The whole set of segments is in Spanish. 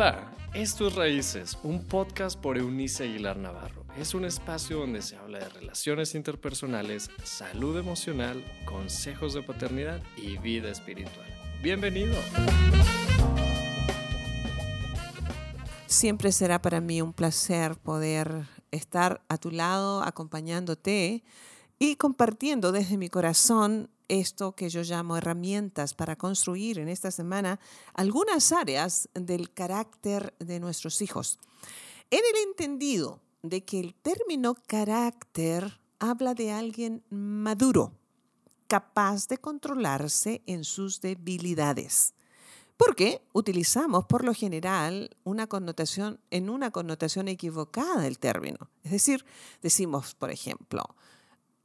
Hola, esto es Raíces, un podcast por Eunice Aguilar Navarro. Es un espacio donde se habla de relaciones interpersonales, salud emocional, consejos de paternidad y vida espiritual. Bienvenido. Siempre será para mí un placer poder estar a tu lado, acompañándote y compartiendo desde mi corazón esto que yo llamo herramientas para construir en esta semana algunas áreas del carácter de nuestros hijos. En el entendido de que el término carácter habla de alguien maduro, capaz de controlarse en sus debilidades. Porque utilizamos por lo general una connotación en una connotación equivocada el término. Es decir, decimos, por ejemplo,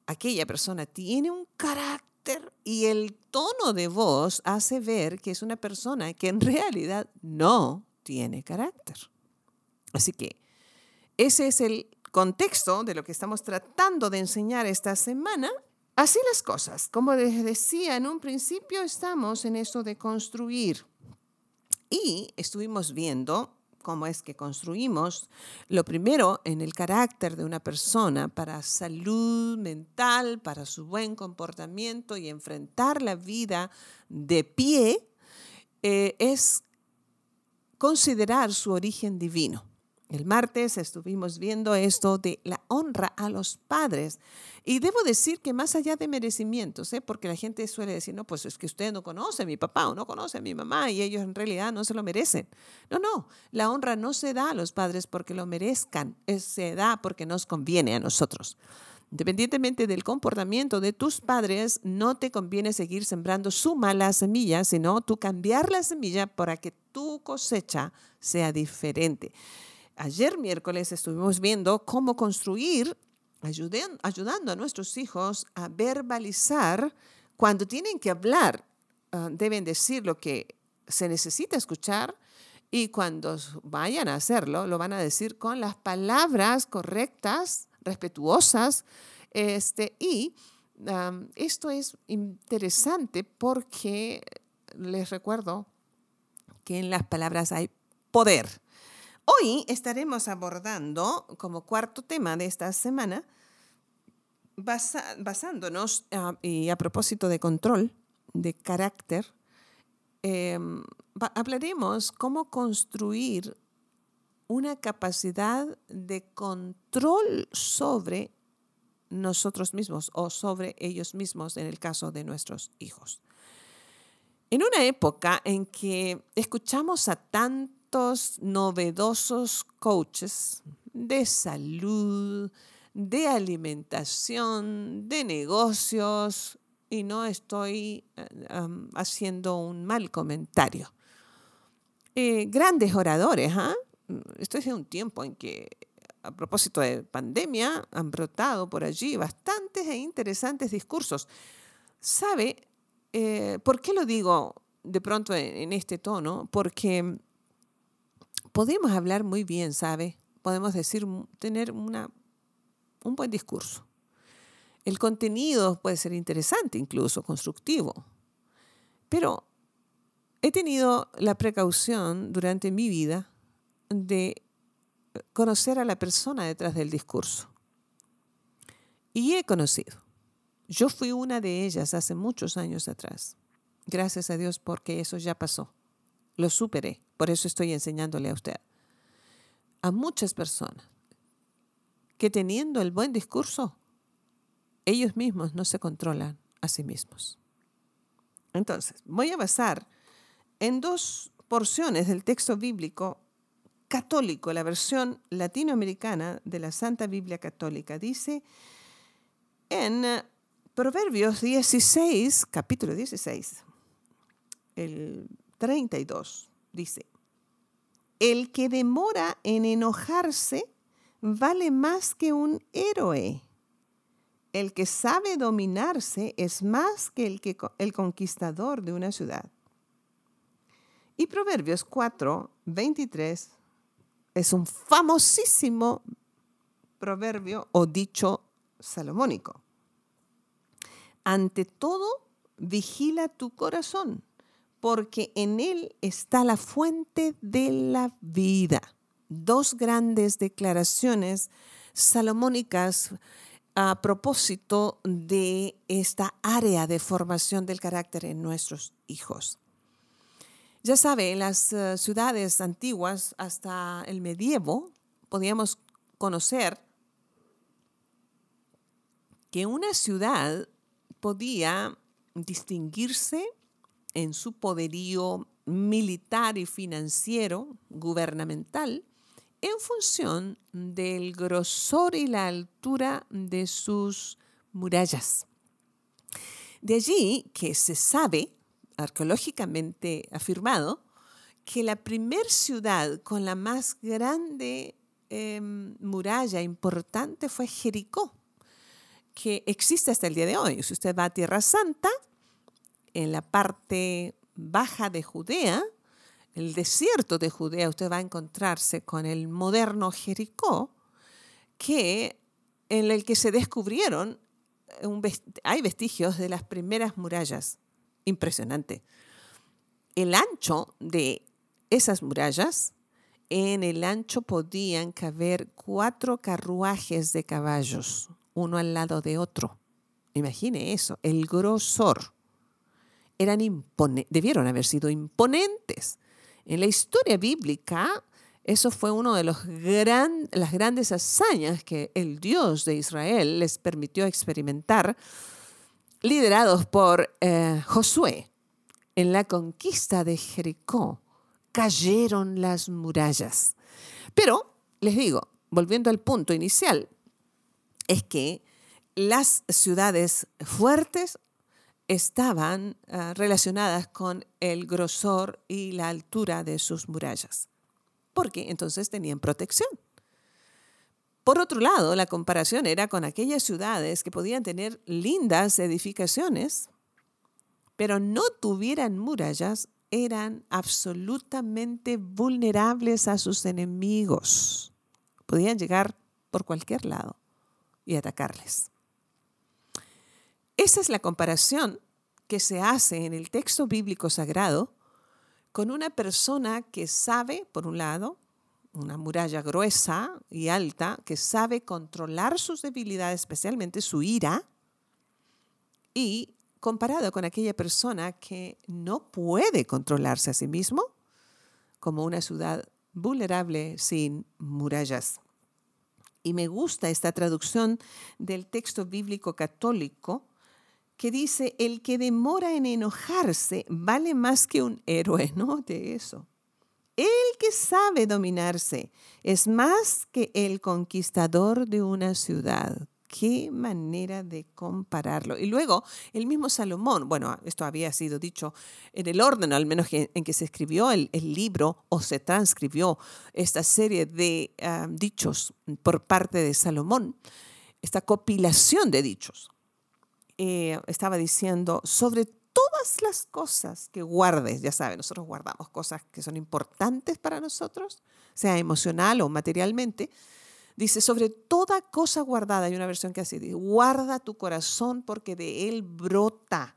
aquella persona tiene un carácter y el tono de voz hace ver que es una persona que en realidad no tiene carácter. Así que ese es el contexto de lo que estamos tratando de enseñar esta semana. Así las cosas. Como les decía en un principio, estamos en eso de construir. Y estuvimos viendo cómo es que construimos, lo primero en el carácter de una persona para salud mental, para su buen comportamiento y enfrentar la vida de pie, eh, es considerar su origen divino. El martes estuvimos viendo esto de la honra a los padres. Y debo decir que más allá de merecimientos, ¿eh? porque la gente suele decir, no, pues es que usted no conoce a mi papá o no conoce a mi mamá y ellos en realidad no se lo merecen. No, no, la honra no se da a los padres porque lo merezcan, se da porque nos conviene a nosotros. Independientemente del comportamiento de tus padres, no te conviene seguir sembrando su mala semilla, sino tú cambiar la semilla para que tu cosecha sea diferente. Ayer miércoles estuvimos viendo cómo construir, ayudando a nuestros hijos a verbalizar cuando tienen que hablar. Ah, deben decir lo que se necesita escuchar y cuando vayan a hacerlo, lo van a decir con las palabras correctas, respetuosas. Este, y esto es interesante porque les recuerdo que en las palabras hay poder. Hoy estaremos abordando como cuarto tema de esta semana, basándonos ah, y a propósito de control, de carácter, em, hablaremos cómo construir una capacidad de control sobre nosotros mismos o sobre ellos mismos en el caso de nuestros hijos. En una época en que escuchamos a tantos novedosos coaches de salud, de alimentación, de negocios, y no estoy eh, haciendo un mal comentario. Eh, grandes oradores, ¿ah? Esto es un tiempo en que, a propósito de pandemia, han brotado por allí bastantes e interesantes discursos. ¿Sabe eh, por qué lo digo de pronto en este tono? Porque podemos hablar muy bien, ¿sabe? Podemos decir, tener una, un buen discurso. El contenido puede ser interesante, incluso constructivo. Pero he tenido la precaución durante mi vida de conocer a la persona detrás del discurso. Y he conocido. Yo fui una de ellas hace muchos años atrás. Gracias a Dios porque eso ya pasó. Lo superé. Por eso estoy enseñándole a usted. A muchas personas que teniendo el buen discurso, ellos mismos no se controlan a sí mismos. Entonces, voy a basar en dos porciones del texto bíblico católico, la versión latinoamericana de la Santa Biblia Católica. Dice en eh, Proverbios 16, capítulo 16, el 32 dice, el que demora en enojarse vale más que un héroe. El que sabe dominarse es más que el, que, el conquistador de una ciudad. Y Proverbios 4, 23 es un famosísimo proverbio o dicho salomónico. Ante todo, vigila tu corazón porque en él está la fuente de la vida. Dos grandes declaraciones salomónicas a propósito de esta área de formación del carácter en nuestros hijos. Ya sabe, en las eh, ciudades antiguas hasta el medievo podíamos conocer que una ciudad podía distinguirse en su poderío militar y financiero, gubernamental, en función del grosor y la altura de sus murallas. De allí que se sabe, arqueológicamente afirmado, que la primer ciudad con la más grande em, muralla importante fue Jericó, que existe hasta el día de hoy. Si usted va a Tierra Santa, en la parte baja de Judea, el desierto de Judea, usted va a encontrarse con el moderno Jericó, que, en el que se descubrieron, hay vestigios de las primeras murallas. Impresionante. El ancho de esas murallas, en el ancho podían caber cuatro carruajes de caballos, uno al lado de otro. Imagine eso, el grosor. Eran debieron haber sido imponentes. En la historia bíblica, eso fue una de los las grandes hazañas que el Dios de Israel les permitió experimentar, liderados por eh, Josué. En la conquista de Jericó cayeron las murallas. Pero, les digo, volviendo al punto inicial, es que las ciudades fuertes estaban ah, relacionadas con el grosor y la altura de sus murallas, porque entonces tenían protección. Por otro lado, la comparación era con aquellas ciudades que podían tener lindas edificaciones, pero no tuvieran murallas, eran absolutamente vulnerables a sus enemigos. Podían llegar por cualquier lado y atacarles. Esa es la comparación que se hace en el texto bíblico sagrado con una persona que sabe, por un lado, una muralla gruesa y alta, que sabe controlar sus debilidades, especialmente su ira, y comparado con aquella persona que no puede controlarse a sí mismo, como una ciudad vulnerable sin murallas. Y me gusta esta traducción del texto bíblico católico que dice, el que demora en enojarse vale más que un héroe, ¿no? De eso. El que sabe dominarse es más que el conquistador de una ciudad. Qué manera de compararlo. Y luego, el mismo Salomón, bueno, esto había sido dicho en el orden, al menos en que se escribió el, libro o se transcribió esta serie de ah, dichos por parte de Salomón, esta compilación de dichos. Eh, estaba diciendo, sobre todas las cosas que guardes, ya saben, nosotros guardamos cosas que son importantes para nosotros, sea emocional o materialmente, dice, sobre toda cosa guardada, hay una versión que así dice, guarda tu corazón porque de él brota,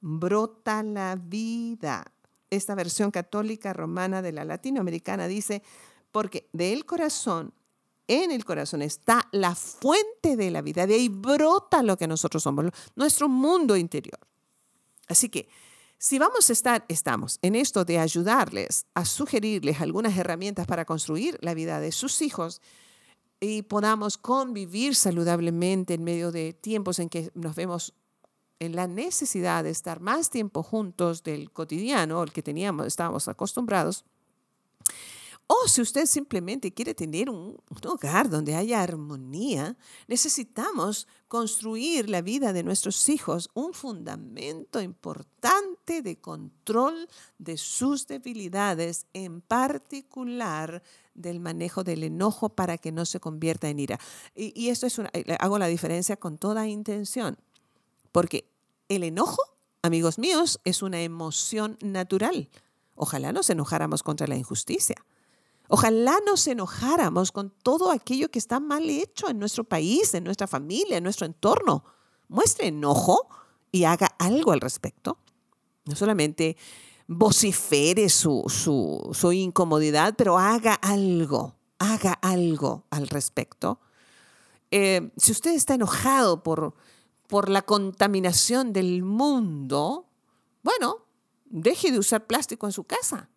brota la vida. Esta versión católica romana de la latinoamericana dice, porque del corazón en el corazón está la fuente de la vida, de ahí brota lo que nosotros somos, nuestro mundo interior. Así que si vamos a estar, estamos en esto de ayudarles a sugerirles algunas herramientas para construir la vida de sus hijos y podamos convivir saludablemente en medio de tiempos en que nos vemos en la necesidad de estar más tiempo juntos del cotidiano, el que teníamos, estábamos acostumbrados, o si usted simplemente quiere tener un, hogar donde haya armonía, necesitamos construir la vida de nuestros hijos un fundamento importante de control de sus debilidades, en particular del manejo del enojo para que no se convierta en ira. Y, esto es una, eh, hago la diferencia con toda intención, porque el enojo, amigos míos, es una emoción natural. Ojalá nos enojáramos contra la injusticia Ojalá nos enojáramos con todo aquello que está mal hecho en nuestro país, en nuestra familia, en nuestro entorno. Muestre enojo y haga algo al respecto. No solamente vocifere su, su, incomodidad, pero haga algo, haga algo al respecto. Eh, si usted está enojado por, por la contaminación del mundo, bueno, deje de usar plástico en su casa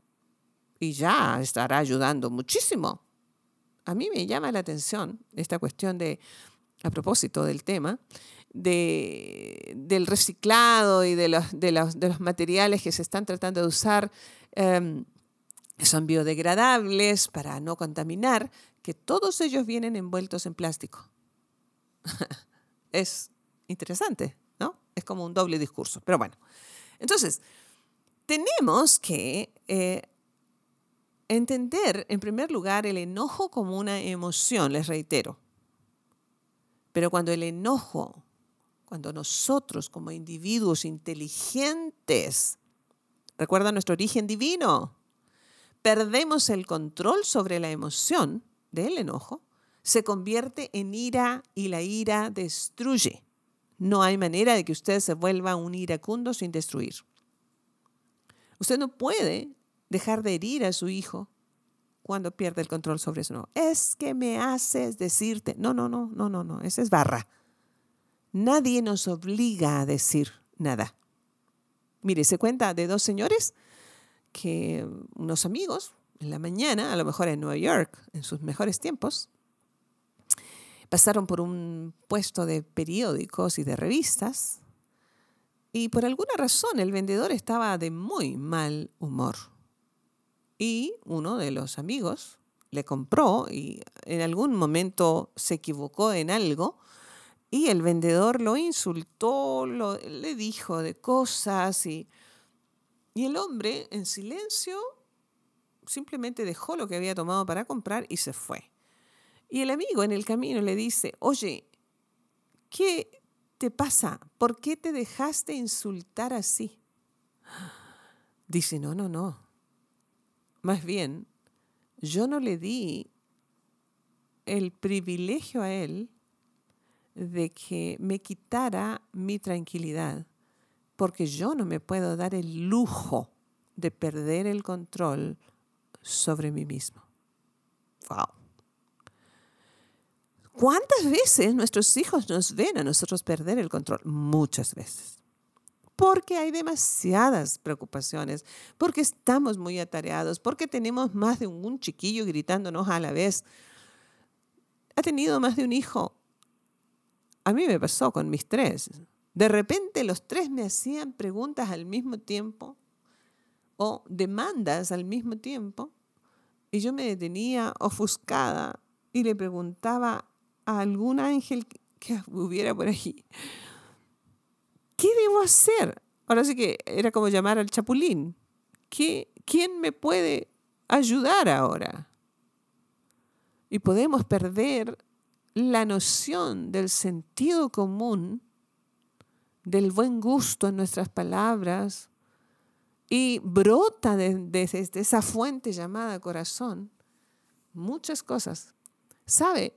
y ya estará ayudando muchísimo. A mí me llama la atención esta cuestión de, a propósito del tema, de, del reciclado y de los, de, los, de los, materiales que se están tratando de usar, em, son biodegradables para no contaminar, que todos ellos vienen envueltos en plástico. es interesante, ¿no? Es como un doble discurso. Pero bueno, entonces, tenemos que eh, entender, en primer lugar, el enojo como una emoción, les reitero. Pero cuando el enojo cuando nosotros como individuos inteligentes, recuerda nuestro origen divino, perdemos el control sobre la emoción del enojo, se convierte en ira y la ira destruye. No hay manera de que usted se vuelva un iracundo sin destruir. Usted no puede dejar de herir a su hijo cuando pierde el control sobre eso. Es que me haces decirte, no, no, no, no, no, no, esa es barra. Nadie nos obliga a decir nada. Mire, se cuenta de dos señores que unos amigos en la mañana, a lo mejor en Nueva York, en sus mejores tiempos, pasaron por un puesto de periódicos y de revistas y por alguna razón el vendedor estaba de muy mal humor. Y uno de los amigos le compró y en algún momento se equivocó en algo y el vendedor lo insultó, le dijo de cosas y, y el hombre en silencio simplemente dejó lo que había tomado para comprar y se fue. Y el amigo en el camino le dice, oye, ¿qué te pasa? ¿Por qué te dejaste insultar así? Dice, no, no, no. Más bien, yo no le di el privilegio a él de que me quitara mi tranquilidad, porque yo no me puedo dar el lujo de perder el control sobre mí mismo. Wow. ¿Cuántas veces nuestros hijos nos ven a nosotros perder el control? Muchas veces. Porque hay demasiadas preocupaciones, porque estamos muy atareados, porque tenemos más de un chiquillo gritándonos a la vez. ¿Ha tenido más de un hijo? A mí me pasó con mis tres. De repente los tres me hacían preguntas al mismo tiempo o demandas al mismo tiempo y yo me detenía ofuscada y le preguntaba a algún ángel que hubiera por allí, ¿qué debo hacer? Ahora sí que era como llamar al chapulín. ¿Qué, ¿Quién me puede ayudar ahora? Y podemos perder la noción del sentido común, del buen gusto en nuestras palabras, y brota desde de, esa fuente llamada corazón muchas cosas. ¿Sabe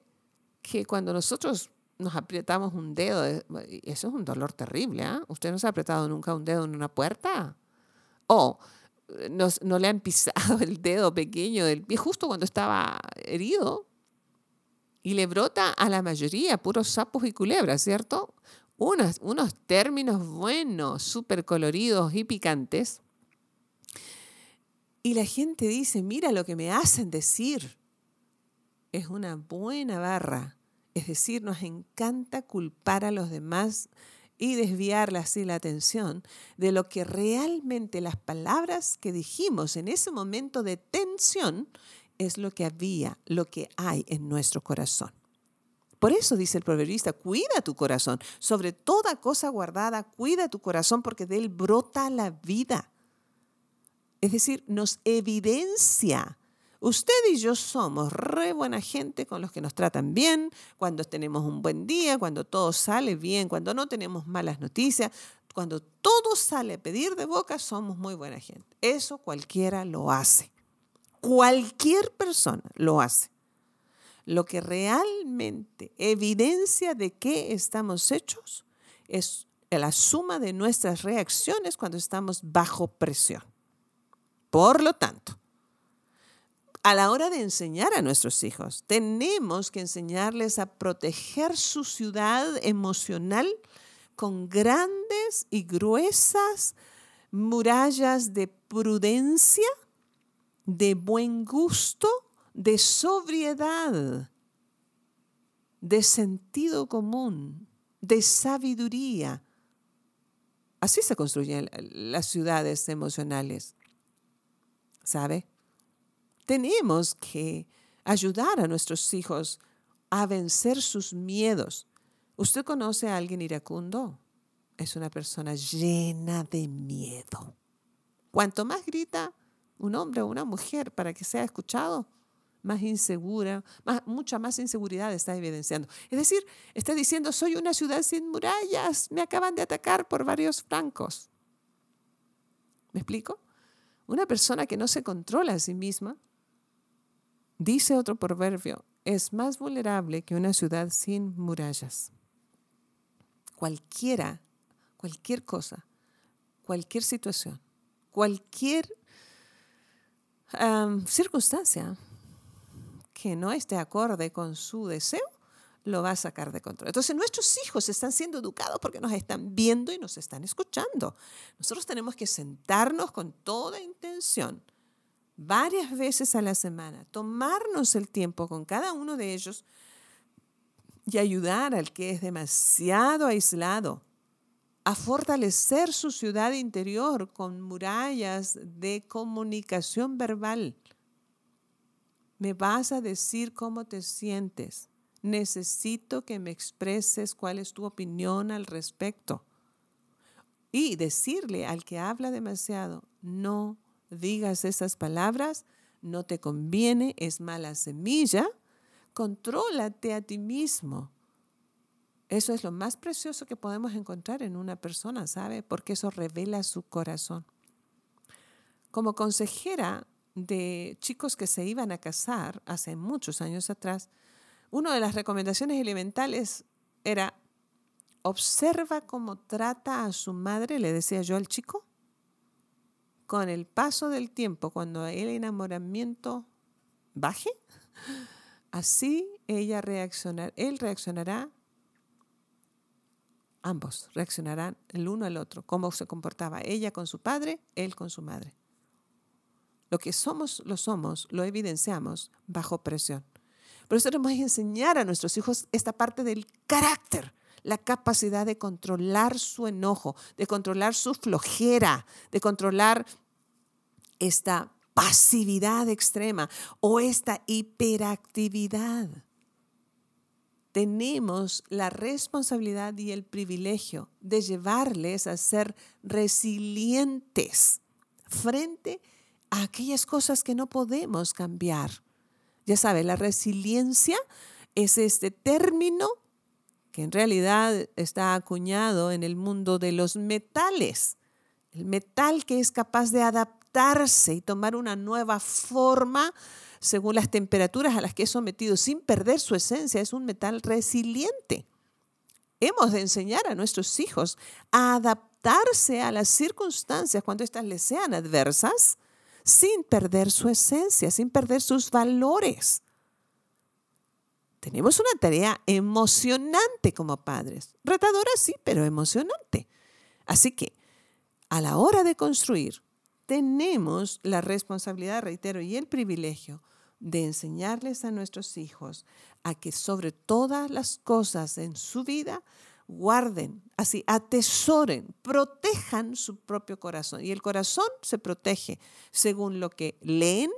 que cuando nosotros nos apretamos un dedo, eso es un dolor terrible? ¿ah? ¿Usted no se ha apretado nunca un dedo en una puerta? ¿O eh, no le han pisado el dedo pequeño del pie justo cuando estaba herido? y le brota a la mayoría puros sapos y culebras, ¿cierto? Unos, unos términos buenos, súper coloridos y picantes. Y la gente dice, mira lo que me hacen decir. Es una buena barra. Es decir, nos encanta culpar a los demás y desviarle así la atención de lo que realmente las palabras que dijimos en ese momento de tensión es lo que había, lo que hay en nuestro corazón. Por eso dice el proverbista, cuida tu corazón, sobre toda cosa guardada, cuida tu corazón porque de él brota la vida. Es decir, nos evidencia. Usted y yo somos re buena gente con los que nos tratan bien, cuando tenemos un buen día, cuando todo sale bien, cuando no tenemos malas noticias, cuando todo sale a pedir de boca, somos muy buena gente. Eso cualquiera lo hace. Cualquier persona lo hace. Lo que realmente evidencia de qué estamos hechos es la suma de nuestras reacciones cuando estamos bajo presión. Por lo tanto, a la hora de enseñar a nuestros hijos, tenemos que enseñarles a proteger su ciudad emocional con grandes y gruesas murallas de prudencia, de buen gusto, de sobriedad, de sentido común, de sabiduría. Así se construyen las ciudades emocionales. ¿Sabe? Tenemos que ayudar a nuestros hijos a vencer sus miedos. ¿Usted conoce a alguien iracundo? Es una persona llena de miedo. Cuanto más grita un hombre o una mujer para que sea escuchado, más insegura, más, mucha más inseguridad está evidenciando. Es decir, está diciendo, soy una ciudad sin murallas, me acaban de atacar por varios francos. ¿Me explico? Una persona que no se controla a sí misma, dice otro proverbio, es más vulnerable que una ciudad sin murallas. Cualquiera, cualquier cosa, cualquier situación, cualquier circunstancia que no esté acorde con su deseo, lo va a sacar de control. Entonces nuestros hijos están siendo educados porque nos están viendo y nos están escuchando. Nosotros tenemos que sentarnos con toda intención varias veces a la semana, tomarnos el tiempo con cada uno de ellos y ayudar al que es demasiado aislado a fortalecer su ciudad interior con murallas de comunicación verbal. Me vas a decir cómo te sientes necesito que me expreses cuál es tu opinión al respecto. Y decirle al que habla demasiado, no digas esas palabras, no te conviene, es mala semilla, contrólate a ti mismo. Eso es lo más precioso que podemos encontrar en una persona, ¿sabe? Porque eso revela su corazón. Como consejera de chicos que se iban a casar hace muchos años atrás, una de las recomendaciones elementales era, observa cómo trata a su madre, le decía yo al chico, con el paso del tiempo, cuando el enamoramiento baje, así ella reaccionará, él reaccionará, ambos reaccionarán el uno al otro, cómo se comportaba ella con su padre, él con su madre. Lo que somos, lo somos, lo evidenciamos bajo presión. Por eso tenemos que enseñar a nuestros hijos esta parte del carácter, la capacidad de controlar su enojo, de controlar su flojera, de controlar esta pasividad extrema o esta hiperactividad. Tenemos la responsabilidad y el privilegio de llevarles a ser resilientes frente a aquellas cosas que no podemos cambiar ya sabe, la resiliencia es este término que en realidad está acuñado en el mundo de los metales. El metal que es capaz de adaptarse y tomar una nueva forma según las temperaturas a las que es sometido sin perder su esencia, es un metal resiliente. Hemos de enseñar a nuestros hijos a adaptarse a las circunstancias cuando éstas les sean adversas sin perder su esencia, sin perder sus valores. Tenemos una tarea emocionante como padres. Retadora sí, pero emocionante. Así que a la hora de construir, tenemos la responsabilidad, reitero, y el privilegio de enseñarles a nuestros hijos a que sobre todas las cosas en su vida guarden, así, atesoren, protejan su propio corazón. Y el corazón se protege según lo que leen,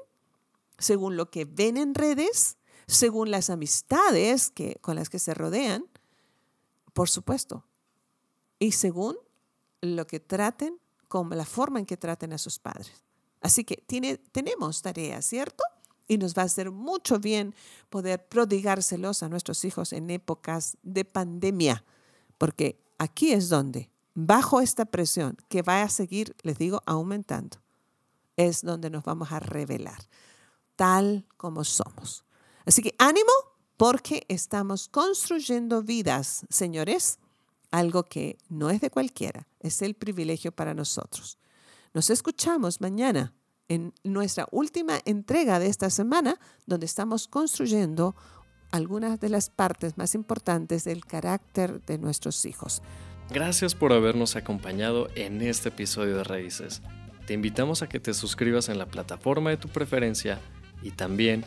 según lo que ven en redes, según las amistades que, con las que se rodean, por supuesto, y según lo que traten, como la forma en que traten a sus padres. Así que tiene, tenemos tareas, ¿cierto? Y nos va a hacer mucho bien poder prodigárselos a nuestros hijos en épocas de pandemia porque aquí es donde, bajo esta presión que va a seguir, les digo, aumentando, es donde nos vamos a revelar, tal como somos. Así que ánimo, porque estamos construyendo vidas, señores, algo que no es de cualquiera, es el privilegio para nosotros. Nos escuchamos mañana en nuestra última entrega de esta semana, donde estamos construyendo algunas de las partes más importantes del carácter de nuestros hijos. Gracias por habernos acompañado en este episodio de Raíces. Te invitamos a que te suscribas en la plataforma de tu preferencia y también